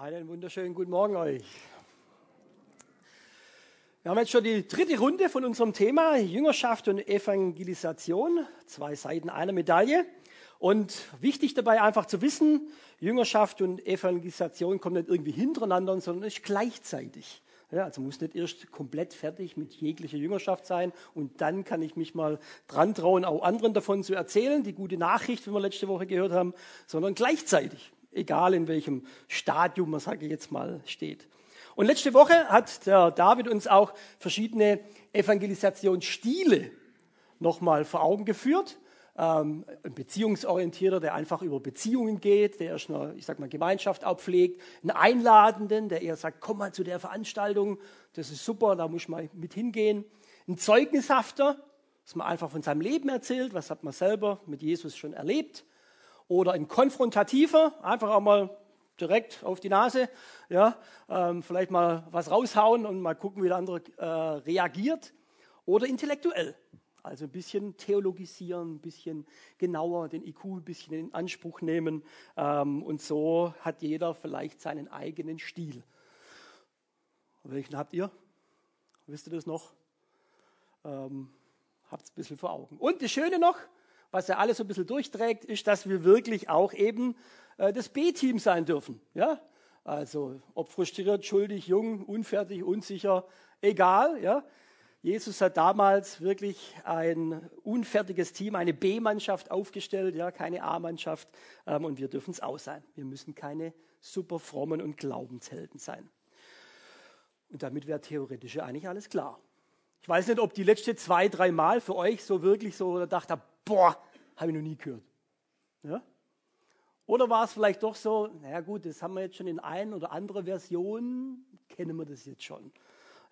Einen wunderschönen guten Morgen euch. Wir haben jetzt schon die dritte Runde von unserem Thema Jüngerschaft und Evangelisation. Zwei Seiten einer Medaille. Und wichtig dabei einfach zu wissen, Jüngerschaft und Evangelisation kommen nicht irgendwie hintereinander, sondern ist gleichzeitig. Ja, also muss nicht erst komplett fertig mit jeglicher Jüngerschaft sein und dann kann ich mich mal dran trauen, auch anderen davon zu erzählen, die gute Nachricht, wie wir letzte Woche gehört haben, sondern gleichzeitig, egal in welchem Stadium man, sage ich jetzt mal, steht. Und letzte Woche hat der David uns auch verschiedene Evangelisationsstile nochmal vor Augen geführt ähm, ein Beziehungsorientierter, der einfach über Beziehungen geht, der erst eine, ich sag mal, Gemeinschaft auch pflegt, einen Einladenden, der eher sagt, komm mal zu der Veranstaltung, das ist super, da muss mal mit hingehen. Ein Zeugnishafter, dass man einfach von seinem Leben erzählt, was hat man selber mit Jesus schon erlebt. Oder ein konfrontativer, einfach auch mal direkt auf die Nase, ja, ähm, vielleicht mal was raushauen und mal gucken, wie der andere äh, reagiert. Oder intellektuell, also ein bisschen theologisieren, ein bisschen genauer den IQ ein bisschen in Anspruch nehmen. Ähm, und so hat jeder vielleicht seinen eigenen Stil. Welchen habt ihr? Wisst ihr das noch? Ähm, habt es ein bisschen vor Augen. Und das Schöne noch, was ja alles so ein bisschen durchträgt, ist, dass wir wirklich auch eben äh, das B-Team sein dürfen. Ja? Also ob frustriert, schuldig, jung, unfertig, unsicher, egal. Ja? Jesus hat damals wirklich ein unfertiges Team, eine B-Mannschaft aufgestellt, ja, keine A-Mannschaft. Ähm, und wir dürfen es auch sein. Wir müssen keine super frommen und Glaubenshelden sein. Und damit wäre theoretisch eigentlich alles klar. Ich weiß nicht, ob die letzten zwei, drei Mal für euch so wirklich so gedacht habt, boah, habe ich noch nie gehört. Ja? Oder war es vielleicht doch so, naja gut, das haben wir jetzt schon in ein oder andere Version, kennen wir das jetzt schon.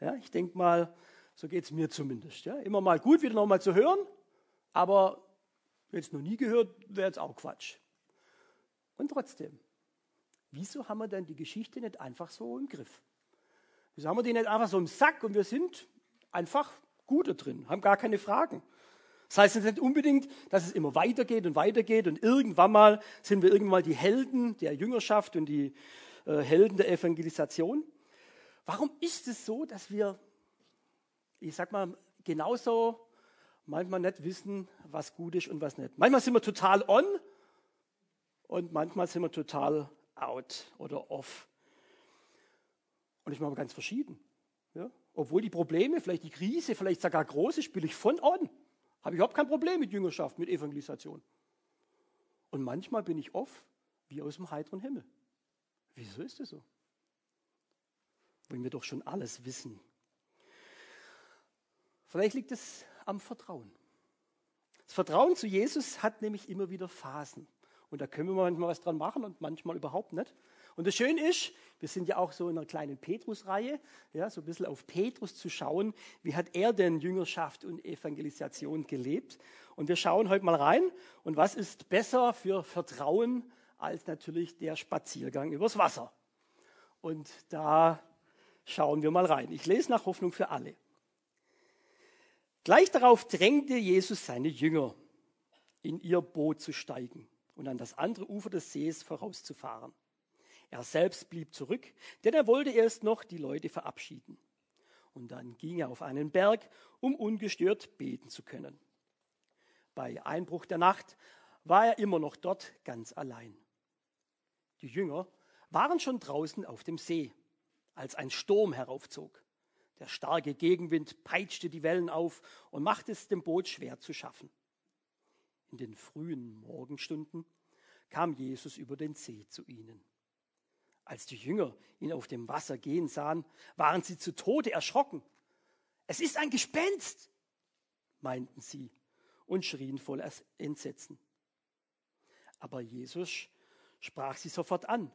Ja, ich denke mal, so geht es mir zumindest. Ja. Immer mal gut, wieder nochmal zu hören, aber jetzt noch nie gehört, wäre jetzt auch Quatsch. Und trotzdem, wieso haben wir denn die Geschichte nicht einfach so im Griff? Wieso haben wir die nicht einfach so im Sack und wir sind einfach gut da drin, haben gar keine Fragen? Das heißt jetzt nicht unbedingt, dass es immer weitergeht und weitergeht und irgendwann mal sind wir irgendwann mal die Helden der Jüngerschaft und die äh, Helden der Evangelisation. Warum ist es so, dass wir ich sag mal, genauso manchmal nicht wissen, was gut ist und was nicht. Manchmal sind wir total on und manchmal sind wir total out oder off. Und ich mache ganz verschieden. Ja? Obwohl die Probleme, vielleicht die Krise, vielleicht sogar groß ist, bin ich von on. Habe ich überhaupt kein Problem mit Jüngerschaft, mit Evangelisation. Und manchmal bin ich off wie aus dem heiteren Himmel. Wieso ist das so? Wenn wir doch schon alles wissen Vielleicht liegt es am Vertrauen. Das Vertrauen zu Jesus hat nämlich immer wieder Phasen. Und da können wir manchmal was dran machen und manchmal überhaupt nicht. Und das Schöne ist, wir sind ja auch so in einer kleinen Petrus-Reihe, ja, so ein bisschen auf Petrus zu schauen, wie hat er denn Jüngerschaft und Evangelisation gelebt. Und wir schauen heute mal rein. Und was ist besser für Vertrauen als natürlich der Spaziergang übers Wasser? Und da schauen wir mal rein. Ich lese nach Hoffnung für alle. Gleich darauf drängte Jesus seine Jünger, in ihr Boot zu steigen und an das andere Ufer des Sees vorauszufahren. Er selbst blieb zurück, denn er wollte erst noch die Leute verabschieden. Und dann ging er auf einen Berg, um ungestört beten zu können. Bei Einbruch der Nacht war er immer noch dort ganz allein. Die Jünger waren schon draußen auf dem See, als ein Sturm heraufzog. Der starke Gegenwind peitschte die Wellen auf und machte es dem Boot schwer zu schaffen. In den frühen Morgenstunden kam Jesus über den See zu ihnen. Als die Jünger ihn auf dem Wasser gehen sahen, waren sie zu Tode erschrocken. Es ist ein Gespenst, meinten sie und schrien voll Entsetzen. Aber Jesus sprach sie sofort an.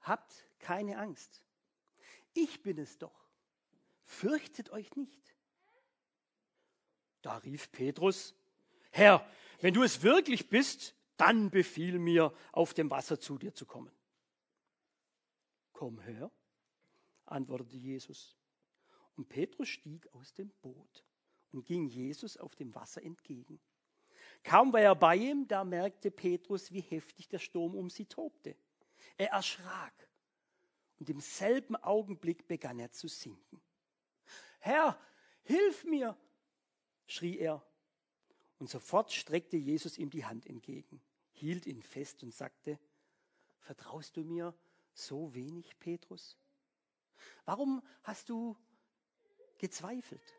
Habt keine Angst. Ich bin es doch fürchtet euch nicht. Da rief Petrus, Herr, wenn du es wirklich bist, dann befiehl mir, auf dem Wasser zu dir zu kommen. Komm her, antwortete Jesus. Und Petrus stieg aus dem Boot und ging Jesus auf dem Wasser entgegen. Kaum war er bei ihm, da merkte Petrus, wie heftig der Sturm um sie tobte. Er erschrak Und im selben Augenblick begann er zu sinken. Herr, hilf mir, schrie er. Und sofort streckte Jesus ihm die Hand entgegen, hielt ihn fest und sagte, Vertraust du mir so wenig, Petrus? Warum hast du gezweifelt?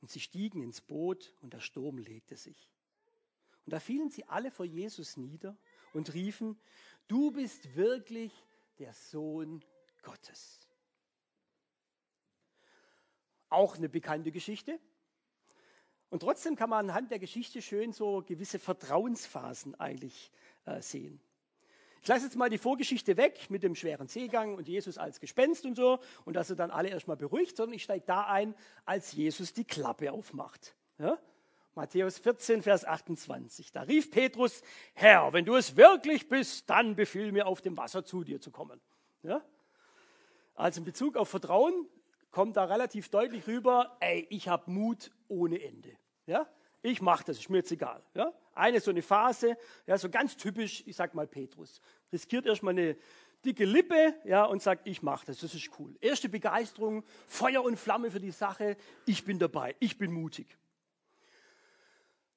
Und sie stiegen ins Boot und der Sturm legte sich. Und da fielen sie alle vor Jesus nieder und riefen, du bist wirklich der Sohn Gottes. Auch eine bekannte Geschichte. Und trotzdem kann man anhand der Geschichte schön so gewisse Vertrauensphasen eigentlich äh, sehen. Ich lasse jetzt mal die Vorgeschichte weg mit dem schweren Seegang und Jesus als Gespenst und so und dass er dann alle erstmal beruhigt, sondern ich steige da ein, als Jesus die Klappe aufmacht. Ja? Matthäus 14, Vers 28. Da rief Petrus, Herr, wenn du es wirklich bist, dann befiehl mir auf dem Wasser zu dir zu kommen. Ja? Also in Bezug auf Vertrauen kommt da relativ deutlich rüber, ey, ich habe Mut ohne Ende. Ja? Ich mache das, ist mir jetzt egal. Ja? Eine so eine Phase, ja, so ganz typisch, ich sag mal Petrus. Riskiert erstmal eine dicke Lippe ja, und sagt, ich mache das, das ist cool. Erste Begeisterung, Feuer und Flamme für die Sache, ich bin dabei, ich bin mutig.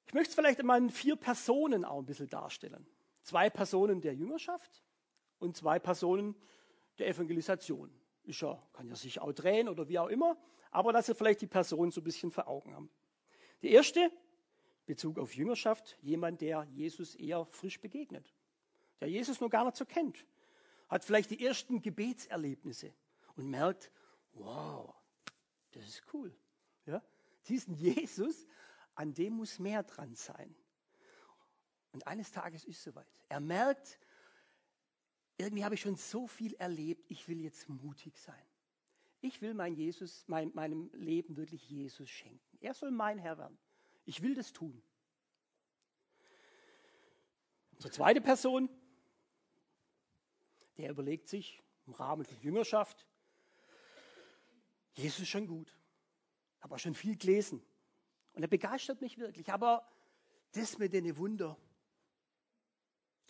Ich möchte es vielleicht einmal in vier Personen auch ein bisschen darstellen. Zwei Personen der Jüngerschaft und zwei Personen der Evangelisation. Ist ja, kann ja sich auch drehen oder wie auch immer, aber dass Sie vielleicht die Person so ein bisschen vor Augen haben. Die erste Bezug auf Jüngerschaft, jemand, der Jesus eher frisch begegnet, der Jesus noch gar nicht so kennt, hat vielleicht die ersten Gebetserlebnisse und merkt, wow, das ist cool. Ja? Diesen Jesus, an dem muss mehr dran sein. Und eines Tages ist es soweit. Er merkt, irgendwie habe ich schon so viel erlebt, ich will jetzt mutig sein. Ich will mein Jesus, mein, meinem Leben wirklich Jesus schenken. Er soll mein Herr werden. Ich will das tun. Unsere zweite Person, der überlegt sich im Rahmen von Jüngerschaft, Jesus ist schon gut, habe auch schon viel gelesen und er begeistert mich wirklich, aber das mit den Wunder,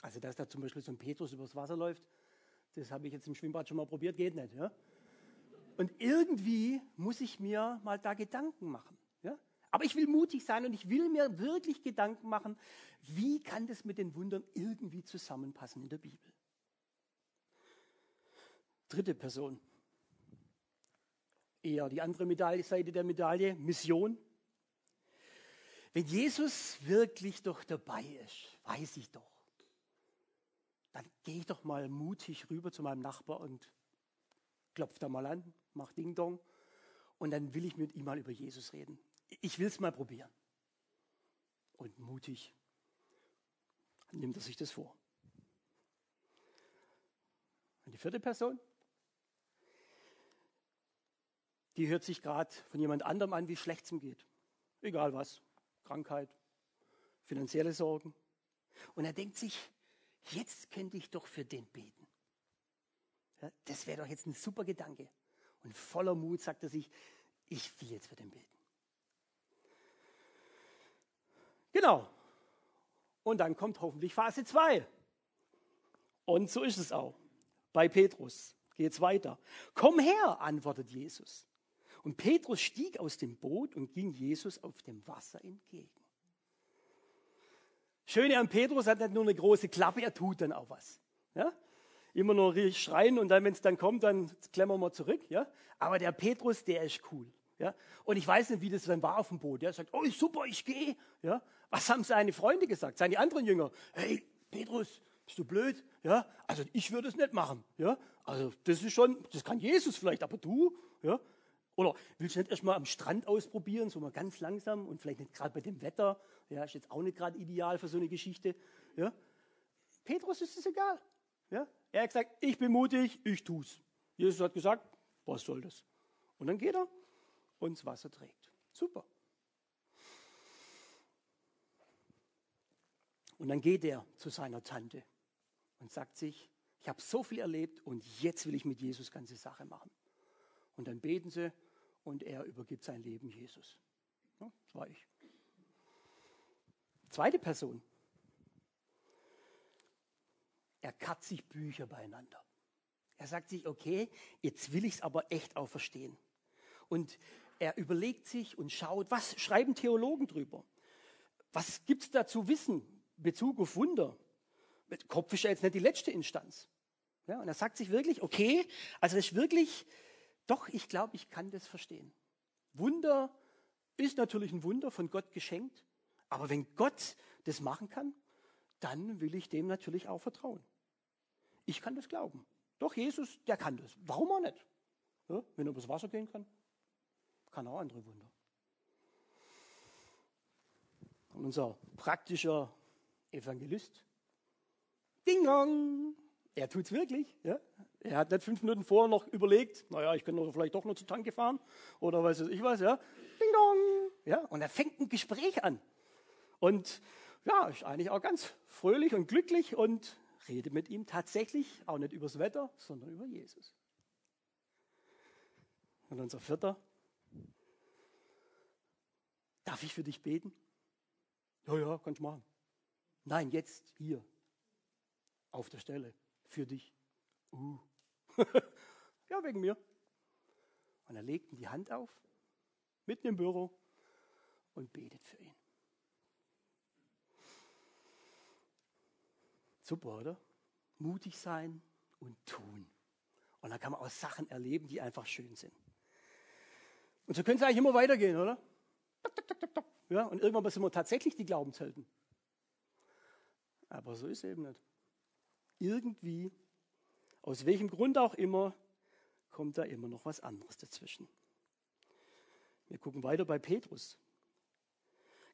also dass da zum Beispiel so ein Petrus übers Wasser läuft, das habe ich jetzt im Schwimmbad schon mal probiert, geht nicht. Ja? Und irgendwie muss ich mir mal da Gedanken machen. Aber ich will mutig sein und ich will mir wirklich Gedanken machen, wie kann das mit den Wundern irgendwie zusammenpassen in der Bibel. Dritte Person. Eher die andere Medaille, Seite der Medaille, Mission. Wenn Jesus wirklich doch dabei ist, weiß ich doch, dann gehe ich doch mal mutig rüber zu meinem Nachbar und klopfe da mal an, mach Ding Dong und dann will ich mit ihm mal über Jesus reden ich will es mal probieren. Und mutig nimmt er sich das vor. Und die vierte Person, die hört sich gerade von jemand anderem an, wie schlecht es ihm geht. Egal was. Krankheit, finanzielle Sorgen. Und er denkt sich, jetzt könnte ich doch für den beten. Ja, das wäre doch jetzt ein super Gedanke. Und voller Mut sagt er sich, ich will jetzt für den beten. Genau. Und dann kommt hoffentlich Phase 2. Und so ist es auch. Bei Petrus geht es weiter. Komm her, antwortet Jesus. Und Petrus stieg aus dem Boot und ging Jesus auf dem Wasser entgegen. Schöne an Petrus hat nicht nur eine große Klappe, er tut dann auch was. Ja? Immer nur schreien und dann, wenn es dann kommt, dann klemmen wir zurück. Ja? Aber der Petrus, der ist cool. Ja? Und ich weiß nicht, wie das dann war auf dem Boot. Er sagt, oh super, ich gehe. Ja? Was haben seine Freunde gesagt, seine anderen Jünger? Hey, Petrus, bist du blöd? Ja? Also ich würde es nicht machen. Ja? Also das ist schon, das kann Jesus vielleicht, aber du? Ja? Oder willst du nicht erstmal am Strand ausprobieren, so mal ganz langsam und vielleicht nicht gerade bei dem Wetter? Ja, ist jetzt auch nicht gerade ideal für so eine Geschichte. Ja? Petrus ist es egal. Ja? Er hat gesagt, ich bin mutig, ich tue es. Jesus hat gesagt, was soll das? Und dann geht er und das Wasser trägt. Super. Und dann geht er zu seiner Tante und sagt sich, ich habe so viel erlebt und jetzt will ich mit Jesus ganze Sache machen. Und dann beten sie und er übergibt sein Leben Jesus. Ja, das war ich. Zweite Person. Er katzt sich Bücher beieinander. Er sagt sich, okay, jetzt will ich es aber echt auch verstehen. Und er überlegt sich und schaut, was schreiben Theologen drüber? Was gibt es da zu wissen? Bezug auf Wunder. Kopf ist ja jetzt nicht die letzte Instanz. Ja, und er sagt sich wirklich, okay, also das ist wirklich, doch, ich glaube, ich kann das verstehen. Wunder ist natürlich ein Wunder von Gott geschenkt, aber wenn Gott das machen kann, dann will ich dem natürlich auch vertrauen. Ich kann das glauben. Doch, Jesus, der kann das. Warum auch nicht? Ja, wenn er übers Wasser gehen kann, kann er auch andere Wunder. Und unser praktischer Evangelist, Ding Dong, er tut es wirklich. Ja? Er hat nicht fünf Minuten vorher noch überlegt, naja, ich könnte vielleicht doch noch zur Tanke fahren oder weiß ich was, ja. Ding Dong. Ja? Und er fängt ein Gespräch an. Und ja, ist eigentlich auch ganz fröhlich und glücklich und redet mit ihm tatsächlich auch nicht übers Wetter, sondern über Jesus. Und unser vierter, darf ich für dich beten? Ja, ja, kannst du machen. Nein, jetzt, hier, auf der Stelle, für dich. Uh. ja, wegen mir. Und er legt ihm die Hand auf, mitten im Büro, und betet für ihn. Super, oder? Mutig sein und tun. Und dann kann man auch Sachen erleben, die einfach schön sind. Und so könnte es eigentlich immer weitergehen, oder? Ja, und irgendwann sind wir tatsächlich die Glaubenshelden. Aber so ist es eben nicht. Irgendwie, aus welchem Grund auch immer, kommt da immer noch was anderes dazwischen. Wir gucken weiter bei Petrus.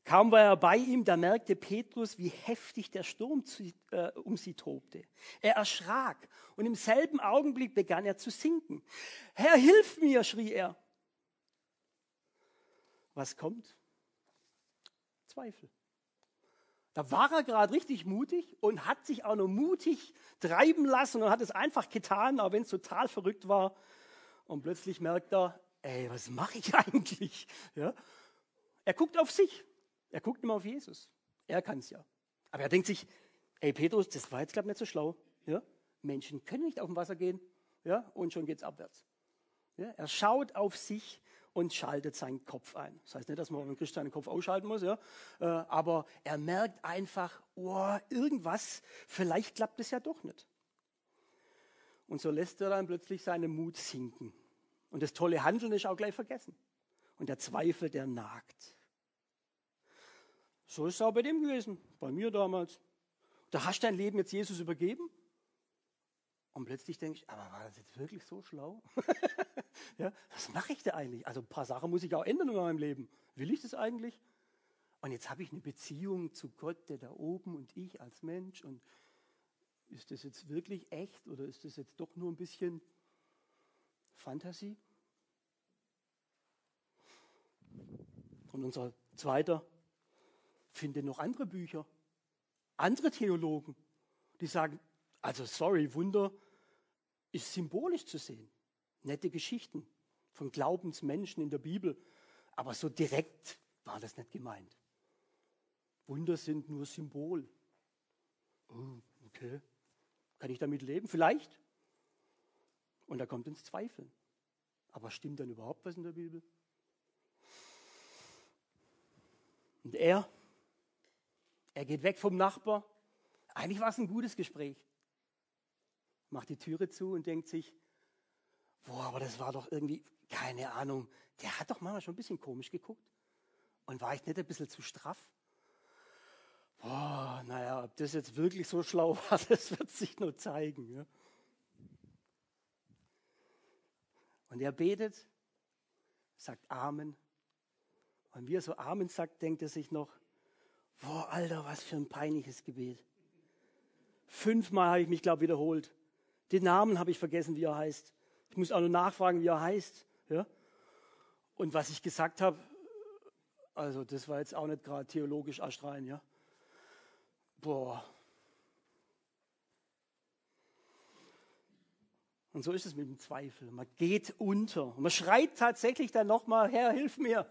Kaum war er bei ihm, da merkte Petrus, wie heftig der Sturm zu, äh, um sie tobte. Er erschrak und im selben Augenblick begann er zu sinken. Herr, hilf mir, schrie er. Was kommt? Zweifel. Da war er gerade richtig mutig und hat sich auch noch mutig treiben lassen und hat es einfach getan, auch wenn es total verrückt war. Und plötzlich merkt er, ey, was mache ich eigentlich? Ja? Er guckt auf sich. Er guckt immer auf Jesus. Er kann es ja. Aber er denkt sich, ey Petrus, das war jetzt glaube ich nicht so schlau. Ja? Menschen können nicht auf dem Wasser gehen. Ja? Und schon geht es abwärts. Ja? Er schaut auf sich und schaltet seinen Kopf ein. Das heißt nicht, dass man beim Christ seinen Kopf ausschalten muss, ja? Äh, aber er merkt einfach, oh, irgendwas, vielleicht klappt es ja doch nicht. Und so lässt er dann plötzlich seinen Mut sinken. Und das tolle Handeln ist auch gleich vergessen. Und der Zweifel, der nagt. So ist es auch bei dem gewesen, bei mir damals. Da hast du dein Leben jetzt Jesus übergeben und plötzlich denke ich, aber war das jetzt wirklich so schlau? ja, was mache ich da eigentlich? Also ein paar Sachen muss ich auch ändern in meinem Leben. Will ich das eigentlich? Und jetzt habe ich eine Beziehung zu Gott, der da oben und ich als Mensch. Und ist das jetzt wirklich echt oder ist das jetzt doch nur ein bisschen Fantasie? Und unser zweiter findet noch andere Bücher, andere Theologen, die sagen, also sorry, Wunder ist symbolisch zu sehen. Nette Geschichten von Glaubensmenschen in der Bibel. Aber so direkt war das nicht gemeint. Wunder sind nur Symbol. Oh, okay. Kann ich damit leben? Vielleicht. Und er kommt ins Zweifeln. Aber stimmt dann überhaupt was in der Bibel? Und er, er geht weg vom Nachbar. Eigentlich war es ein gutes Gespräch macht die Türe zu und denkt sich, boah, aber das war doch irgendwie, keine Ahnung, der hat doch manchmal schon ein bisschen komisch geguckt. Und war ich nicht ein bisschen zu straff? Boah, naja, ob das jetzt wirklich so schlau war, das wird sich nur zeigen. Ja. Und er betet, sagt Amen. Und wie er so Amen sagt, denkt er sich noch, boah, Alter, was für ein peinliches Gebet. Fünfmal habe ich mich, glaube ich, wiederholt. Den Namen habe ich vergessen, wie er heißt. Ich muss auch nur nachfragen, wie er heißt. Ja? Und was ich gesagt habe, also das war jetzt auch nicht gerade theologisch astrein, ja. Boah. Und so ist es mit dem Zweifel. Man geht unter. Und man schreit tatsächlich dann nochmal, Herr, hilf mir.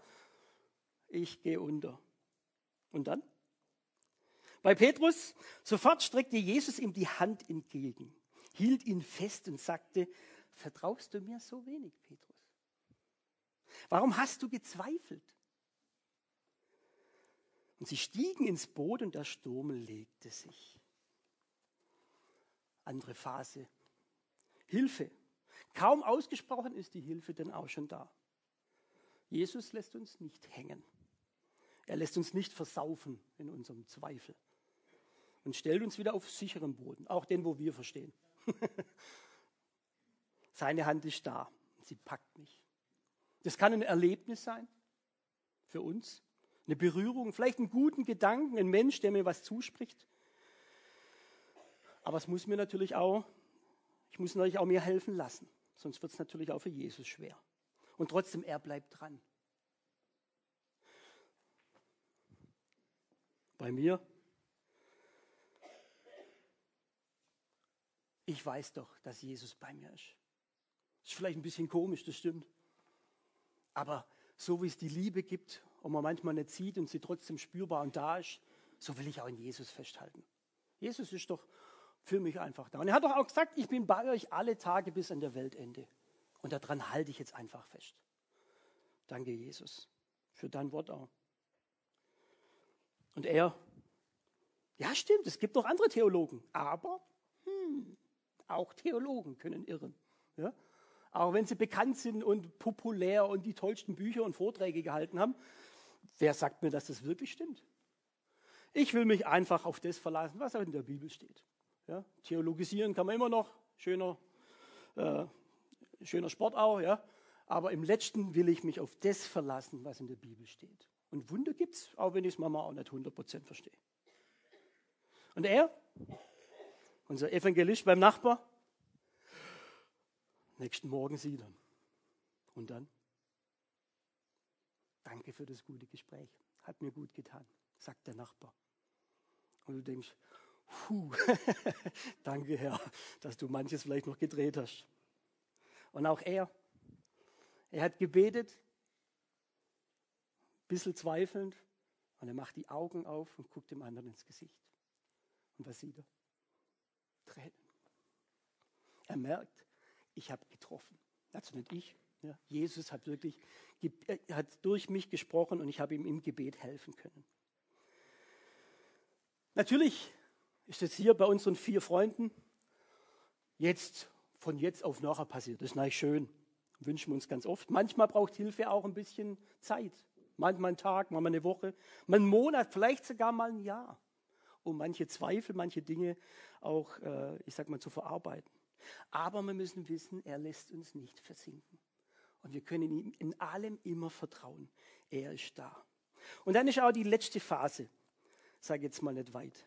Ich gehe unter. Und dann? Bei Petrus, sofort streckte Jesus ihm die Hand entgegen hielt ihn fest und sagte, vertraust du mir so wenig, Petrus? Warum hast du gezweifelt? Und sie stiegen ins Boot und der Sturm legte sich. Andere Phase. Hilfe. Kaum ausgesprochen ist die Hilfe denn auch schon da. Jesus lässt uns nicht hängen. Er lässt uns nicht versaufen in unserem Zweifel und stellt uns wieder auf sicheren Boden, auch den, wo wir verstehen. Seine Hand ist da, sie packt mich. Das kann ein Erlebnis sein für uns, eine Berührung, vielleicht einen guten Gedanken, ein Mensch, der mir was zuspricht. Aber es muss mir natürlich auch, ich muss natürlich auch mir helfen lassen, sonst wird es natürlich auch für Jesus schwer. Und trotzdem, er bleibt dran. Bei mir, ich weiß doch, dass Jesus bei mir ist. Ist vielleicht ein bisschen komisch, das stimmt. Aber so wie es die Liebe gibt und man manchmal nicht sieht und sie trotzdem spürbar und da ist, so will ich auch in Jesus festhalten. Jesus ist doch für mich einfach da. Und er hat doch auch gesagt, ich bin bei euch alle Tage bis an der Weltende. Und daran halte ich jetzt einfach fest. Danke, Jesus, für dein Wort auch. Und er, ja stimmt, es gibt noch andere Theologen, aber hm, auch Theologen können irren. Ja? Auch wenn sie bekannt sind und populär und die tollsten Bücher und Vorträge gehalten haben, wer sagt mir, dass das wirklich stimmt? Ich will mich einfach auf das verlassen, was in der Bibel steht. Ja? Theologisieren kann man immer noch, schöner, äh, schöner Sport auch, ja? aber im letzten will ich mich auf das verlassen, was in der Bibel steht. Und Wunder gibt es, auch wenn ich es manchmal auch nicht 100% verstehe. Und er, unser Evangelist beim Nachbar, nächsten Morgen sieht er. Und dann? Danke für das gute Gespräch. Hat mir gut getan, sagt der Nachbar. Und du denkst, puh, danke Herr, dass du manches vielleicht noch gedreht hast. Und auch er, er hat gebetet, ein bisschen zweifelnd, und er macht die Augen auf und guckt dem anderen ins Gesicht. Und was sieht er? Tränen. Er merkt, ich habe getroffen. Also nicht ich. Ja, Jesus hat wirklich hat durch mich gesprochen und ich habe ihm im Gebet helfen können. Natürlich ist es hier bei unseren vier Freunden jetzt von jetzt auf nachher passiert. Das ist natürlich schön. Wünschen wir uns ganz oft. Manchmal braucht Hilfe auch ein bisschen Zeit. Manchmal einen Tag, manchmal eine Woche, mal einen Monat, vielleicht sogar mal ein Jahr, um manche Zweifel, manche Dinge auch, äh, ich sag mal, zu verarbeiten. Aber wir müssen wissen, er lässt uns nicht versinken. Und wir können ihm in allem immer vertrauen. Er ist da. Und dann ist auch die letzte Phase. Sage jetzt mal nicht weit.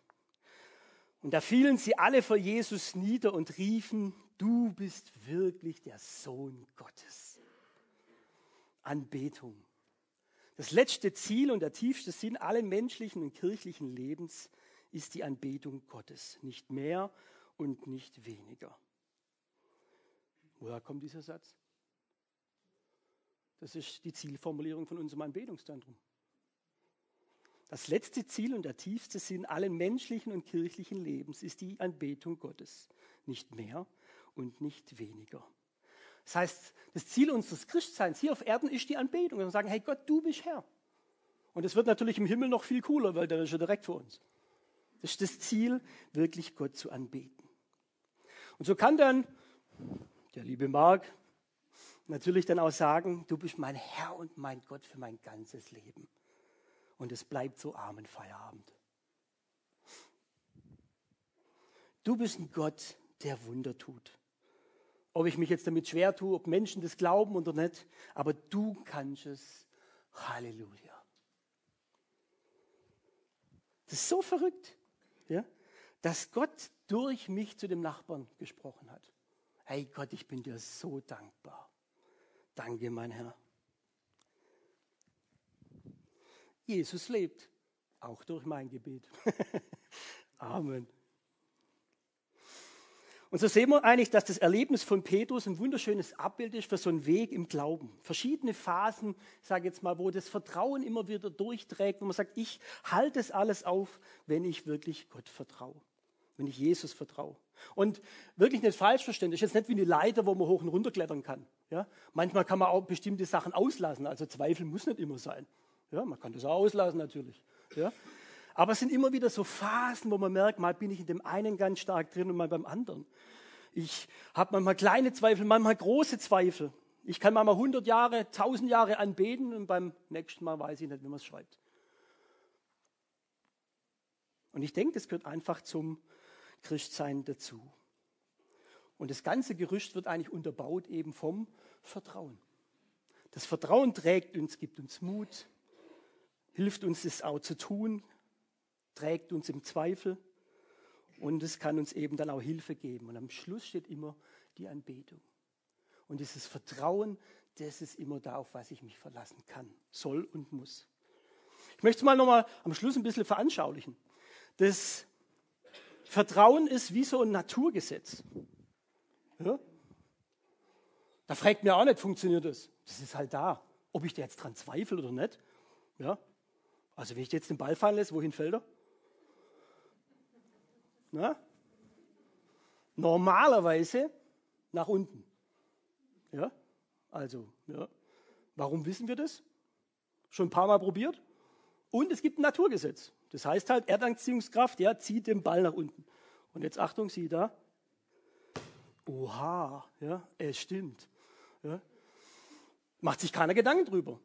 Und da fielen sie alle vor Jesus nieder und riefen, du bist wirklich der Sohn Gottes. Anbetung. Das letzte Ziel und der tiefste Sinn allen menschlichen und kirchlichen Lebens ist die Anbetung Gottes. Nicht mehr und nicht weniger. Woher kommt dieser Satz? Das ist die Zielformulierung von unserem Anbetungszentrum. Das letzte Ziel und der tiefste Sinn allen menschlichen und kirchlichen Lebens ist die Anbetung Gottes. Nicht mehr und nicht weniger. Das heißt, das Ziel unseres Christseins hier auf Erden ist die Anbetung. Wir sagen, hey Gott, du bist Herr. Und es wird natürlich im Himmel noch viel cooler, weil der ist ja direkt vor uns. Das ist das Ziel, wirklich Gott zu anbeten. Und so kann dann der liebe Mark natürlich dann auch sagen, du bist mein Herr und mein Gott für mein ganzes Leben. Und es bleibt so armen Feierabend. Du bist ein Gott, der Wunder tut. Ob ich mich jetzt damit schwer tue, ob Menschen das glauben oder nicht, aber du kannst es. Halleluja. Das ist so verrückt, ja, dass Gott durch mich zu dem Nachbarn gesprochen hat. Hey Gott, ich bin dir so dankbar. Danke, mein Herr. Jesus lebt, auch durch mein Gebet. Amen. Und so sehen wir eigentlich, dass das Erlebnis von Petrus ein wunderschönes Abbild ist für so einen Weg im Glauben. Verschiedene Phasen, sage jetzt mal, wo das Vertrauen immer wieder durchträgt, wo man sagt, ich halte es alles auf, wenn ich wirklich Gott vertraue, wenn ich Jesus vertraue. Und wirklich nicht falsch verstehen, ist jetzt nicht wie eine Leiter, wo man hoch und runter klettern kann. Ja? Manchmal kann man auch bestimmte Sachen auslassen, also Zweifel muss nicht immer sein. Ja, man kann das auch auslassen natürlich. Ja? Aber es sind immer wieder so Phasen, wo man merkt, mal bin ich in dem einen ganz stark drin und mal beim anderen. Ich habe manchmal kleine Zweifel, manchmal große Zweifel. Ich kann manchmal 100 Jahre, 1000 Jahre anbeten und beim nächsten Mal weiß ich nicht, wie man es schreibt. Und ich denke, das gehört einfach zum Christsein dazu. Und das ganze Gerücht wird eigentlich unterbaut eben vom Vertrauen. Das Vertrauen trägt uns, gibt uns Mut, hilft uns es auch zu tun, trägt uns im Zweifel und es kann uns eben dann auch Hilfe geben. Und am Schluss steht immer die Anbetung. Und dieses Vertrauen, das ist immer da, auf was ich mich verlassen kann, soll und muss. Ich möchte es mal nochmal am Schluss ein bisschen veranschaulichen. Das Vertrauen ist wie so ein Naturgesetz. Ja? Da fragt mir auch nicht, funktioniert das? Das ist halt da. Ob ich da jetzt dran zweifle oder nicht. Ja? Also wenn ich jetzt den Ball fallen lässt, wohin fällt er? Na? Normalerweise nach unten. Ja? Also, ja. Warum wissen wir das? Schon ein paar Mal probiert. Und es gibt ein Naturgesetz. Das heißt halt, Erdanziehungskraft, ja, zieht den Ball nach unten. Und jetzt Achtung, sieh da. Oha, ja, es stimmt. Ja. Macht sich keiner Gedanken drüber.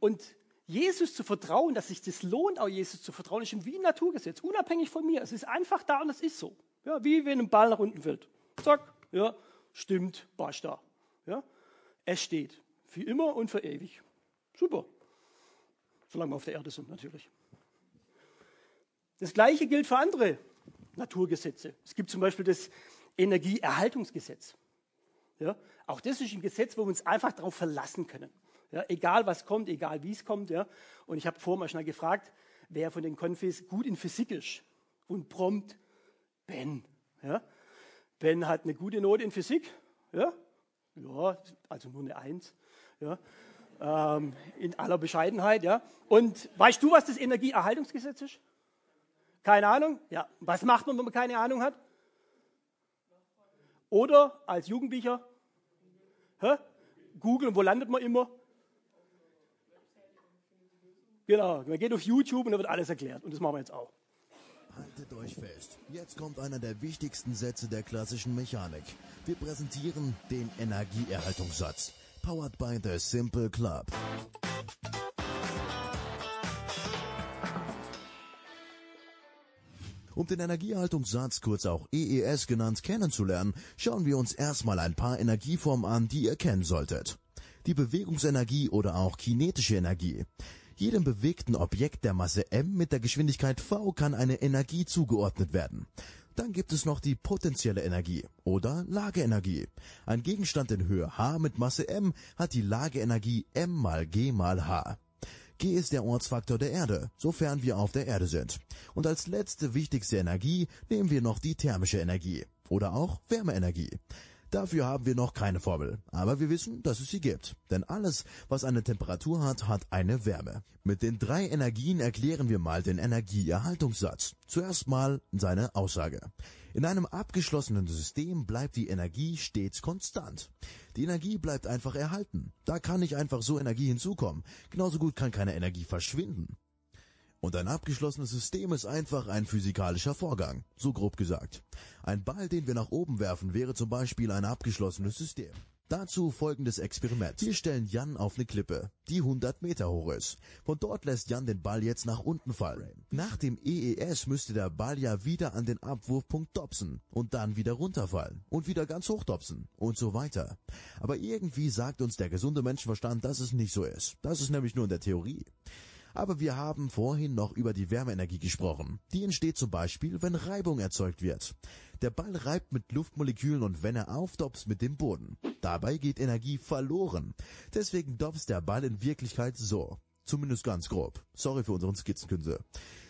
Und Jesus zu vertrauen, dass sich das lohnt, auch Jesus zu vertrauen, ist wie ein Naturgesetz, unabhängig von mir. Es ist einfach da und es ist so. Ja, wie wenn ein Ball nach unten fällt. Zack, ja, stimmt, basta. Ja, es steht. Für immer und für ewig. Super. Solange wir auf der Erde sind, natürlich. Das Gleiche gilt für andere Naturgesetze. Es gibt zum Beispiel das Energieerhaltungsgesetz. Ja, auch das ist ein Gesetz, wo wir uns einfach darauf verlassen können. Ja, egal was kommt, egal wie es kommt. Ja. Und ich habe vorher mal schnell gefragt, wer von den Konfis gut in Physik ist. Und prompt Ben. Ja. Ben hat eine gute Note in Physik. Ja, ja also nur eine Eins. Ja. Ähm, in aller Bescheidenheit. Ja. Und weißt du, was das Energieerhaltungsgesetz ist? Keine Ahnung? Ja. Was macht man, wenn man keine Ahnung hat? Oder als Jugendlicher? Hä? Googeln, wo landet man immer? Genau, man geht auf YouTube und da wird alles erklärt. Und das machen wir jetzt auch. Haltet euch fest. Jetzt kommt einer der wichtigsten Sätze der klassischen Mechanik. Wir präsentieren den Energieerhaltungssatz. Powered by the Simple Club. Um den Energieerhaltungssatz, kurz auch EES genannt, kennenzulernen, schauen wir uns erstmal ein paar Energieformen an, die ihr kennen solltet. Die Bewegungsenergie oder auch kinetische Energie. Jedem bewegten Objekt der Masse m mit der Geschwindigkeit v kann eine Energie zugeordnet werden. Dann gibt es noch die potenzielle Energie oder Lageenergie. Ein Gegenstand in Höhe h mit Masse m hat die Lageenergie m mal g mal h. G ist der Ortsfaktor der Erde, sofern wir auf der Erde sind. Und als letzte wichtigste Energie nehmen wir noch die thermische Energie oder auch Wärmeenergie. Dafür haben wir noch keine Formel, aber wir wissen, dass es sie gibt. Denn alles, was eine Temperatur hat, hat eine Wärme. Mit den drei Energien erklären wir mal den Energieerhaltungssatz. Zuerst mal seine Aussage. In einem abgeschlossenen System bleibt die Energie stets konstant. Die Energie bleibt einfach erhalten. Da kann nicht einfach so Energie hinzukommen. Genauso gut kann keine Energie verschwinden. Und ein abgeschlossenes System ist einfach ein physikalischer Vorgang, so grob gesagt. Ein Ball, den wir nach oben werfen, wäre zum Beispiel ein abgeschlossenes System. Dazu folgendes Experiment. Wir stellen Jan auf eine Klippe, die 100 Meter hoch ist. Von dort lässt Jan den Ball jetzt nach unten fallen. Nach dem EES müsste der Ball ja wieder an den Abwurfpunkt dopsen und dann wieder runterfallen und wieder ganz hoch dopsen und so weiter. Aber irgendwie sagt uns der gesunde Menschenverstand, dass es nicht so ist. Das ist nämlich nur in der Theorie. Aber wir haben vorhin noch über die Wärmeenergie gesprochen. Die entsteht zum Beispiel, wenn Reibung erzeugt wird. Der Ball reibt mit Luftmolekülen und wenn er aufdopst mit dem Boden. Dabei geht Energie verloren. Deswegen dopst der Ball in Wirklichkeit so. Zumindest ganz grob. Sorry für unseren Skizzenkünstler.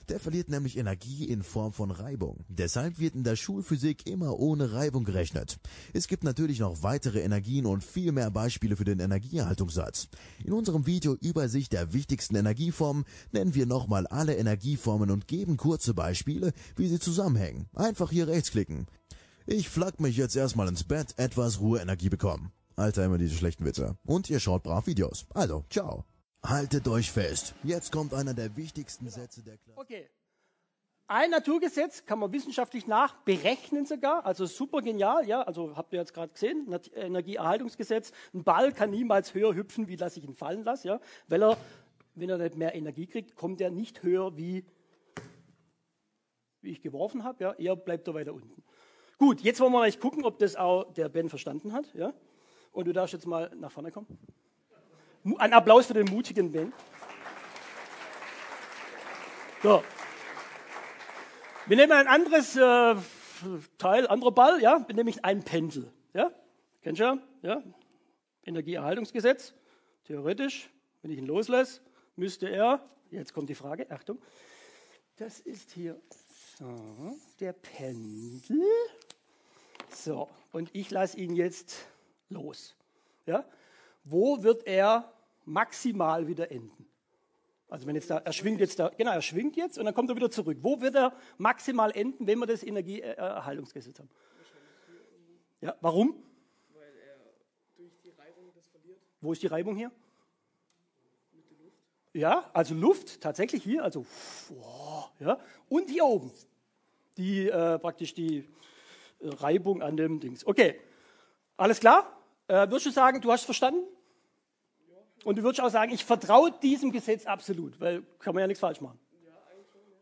Der verliert nämlich Energie in Form von Reibung. Deshalb wird in der Schulphysik immer ohne Reibung gerechnet. Es gibt natürlich noch weitere Energien und viel mehr Beispiele für den Energieerhaltungssatz. In unserem Video Übersicht der wichtigsten Energieformen nennen wir nochmal alle Energieformen und geben kurze Beispiele, wie sie zusammenhängen. Einfach hier rechtsklicken. Ich flack mich jetzt erstmal ins Bett, etwas Ruheenergie bekommen. Alter, immer diese schlechten Witze. Und ihr schaut brav Videos. Also, ciao. Haltet euch fest. Jetzt kommt einer der wichtigsten Sätze der Klasse. Okay. Ein Naturgesetz kann man wissenschaftlich nachberechnen sogar, also super genial, ja, also habt ihr jetzt gerade gesehen, Nat- Energieerhaltungsgesetz, ein Ball kann niemals höher hüpfen, wie dass ich ihn fallen lasse, ja, weil er, wenn er nicht mehr Energie kriegt, kommt er nicht höher, wie, wie ich geworfen habe, ja, eher bleibt er weiter unten. Gut, jetzt wollen wir mal gucken, ob das auch der Ben verstanden hat, ja, und du darfst jetzt mal nach vorne kommen. Ein Applaus für den mutigen Ben. So. Wir nehmen ein anderes äh, Teil, anderer Ball, ja, wir nehmen einen Pendel, ja, kennst du ja, ja, Energieerhaltungsgesetz, theoretisch, wenn ich ihn loslasse, müsste er, jetzt kommt die Frage, Achtung, das ist hier so, der Pendel, so, und ich lasse ihn jetzt los, ja, wo wird er maximal wieder enden? Also wenn jetzt da, er schwingt jetzt da, genau, er schwingt jetzt und dann kommt er wieder zurück. Wo wird er maximal enden, wenn wir das Energieerhaltungsgesetz haben? Ja, warum? weil er durch die Reibung das verliert. Wo ist die Reibung hier? Ja, also Luft, tatsächlich hier, also wow, ja, und hier oben. Die äh, praktisch die Reibung an dem Dings. Okay, alles klar? Äh, würdest du sagen, du hast verstanden? Und du würdest auch sagen, ich vertraue diesem Gesetz absolut, weil kann man ja nichts falsch machen.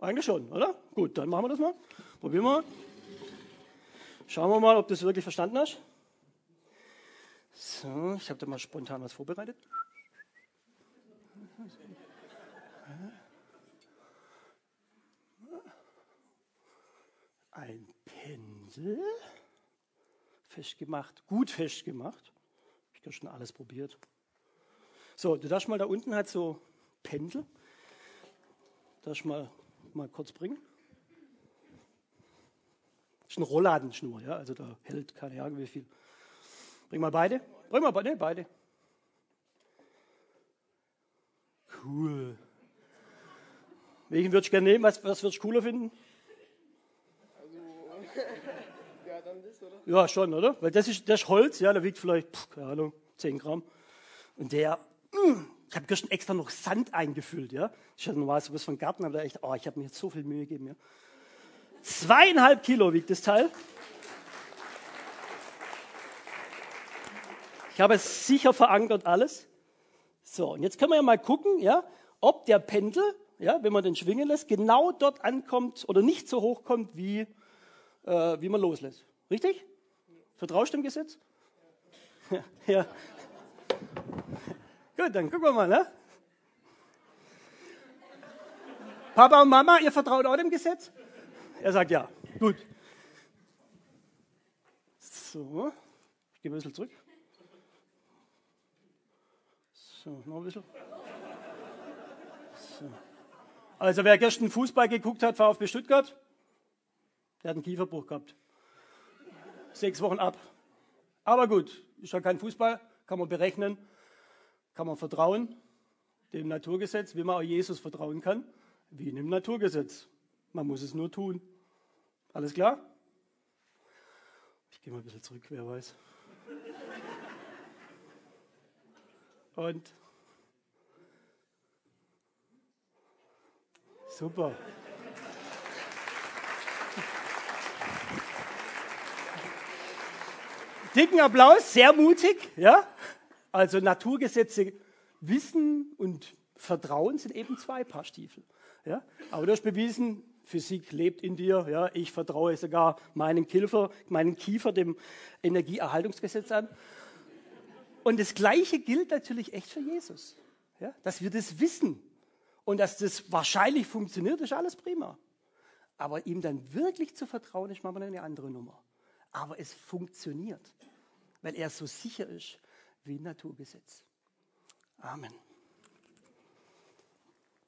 Eigentlich schon, oder? Gut, dann machen wir das mal. Probieren wir. Schauen wir mal, ob du es wirklich verstanden hast. So, ich habe da mal spontan was vorbereitet. Ein Pinsel, festgemacht, gut festgemacht. Ich habe schon alles probiert. So, du darfst mal da unten halt so Pendel. Darfst mal, mal kurz bringen. Das ist eine Rollladenschnur, ja, also da hält keine Ahnung wie viel. Bring mal beide. Bring mal beide, beide. Cool. Welchen würdest du gerne nehmen? Was, was würdest du cooler finden? Also, ja, dann das, oder? Ja, schon, oder? Weil das ist, das ist Holz, ja, der wiegt vielleicht, pff, keine Ahnung, 10 Gramm. Und der, mm, ich habe gestern extra noch Sand eingefüllt, ja. Ich hatte normal sowas von Garten, aber da echt, oh, ich habe mir jetzt so viel Mühe gegeben, ja. Zweieinhalb Kilo wiegt das Teil. Ich habe es sicher verankert alles. So, und jetzt können wir ja mal gucken, ja, ob der Pendel, ja, wenn man den schwingen lässt, genau dort ankommt oder nicht so hoch kommt, wie, äh, wie man loslässt. Richtig? Vertraust du dem Gesetz? Ja. ja. Gut, dann gucken wir mal. Ne? Papa und Mama, ihr vertraut auch dem Gesetz? Er sagt ja. Gut. So, ich gehe ein bisschen zurück. So, noch ein bisschen. So. Also wer gestern Fußball geguckt hat, VfB Stuttgart, der hat einen Kieferbruch gehabt. Sechs Wochen ab. Aber gut, ist ja kein Fußball, kann man berechnen, kann man vertrauen, dem Naturgesetz, wie man auch Jesus vertrauen kann, wie in dem Naturgesetz. Man muss es nur tun. Alles klar? Ich gehe mal ein bisschen zurück, wer weiß. Und super. Dicken Applaus, sehr mutig, ja? Also Naturgesetze wissen und Vertrauen sind eben zwei Paar Stiefel. Ja? Aber du hast bewiesen, Physik lebt in dir. Ja? Ich vertraue sogar meinen Kiefer, meinen Kiefer dem Energieerhaltungsgesetz an. Und das Gleiche gilt natürlich echt für Jesus. Ja? Dass wir das wissen und dass das wahrscheinlich funktioniert, ist alles prima. Aber ihm dann wirklich zu vertrauen, ist manchmal eine andere Nummer. Aber es funktioniert, weil er so sicher ist wie ein Naturgesetz. Amen.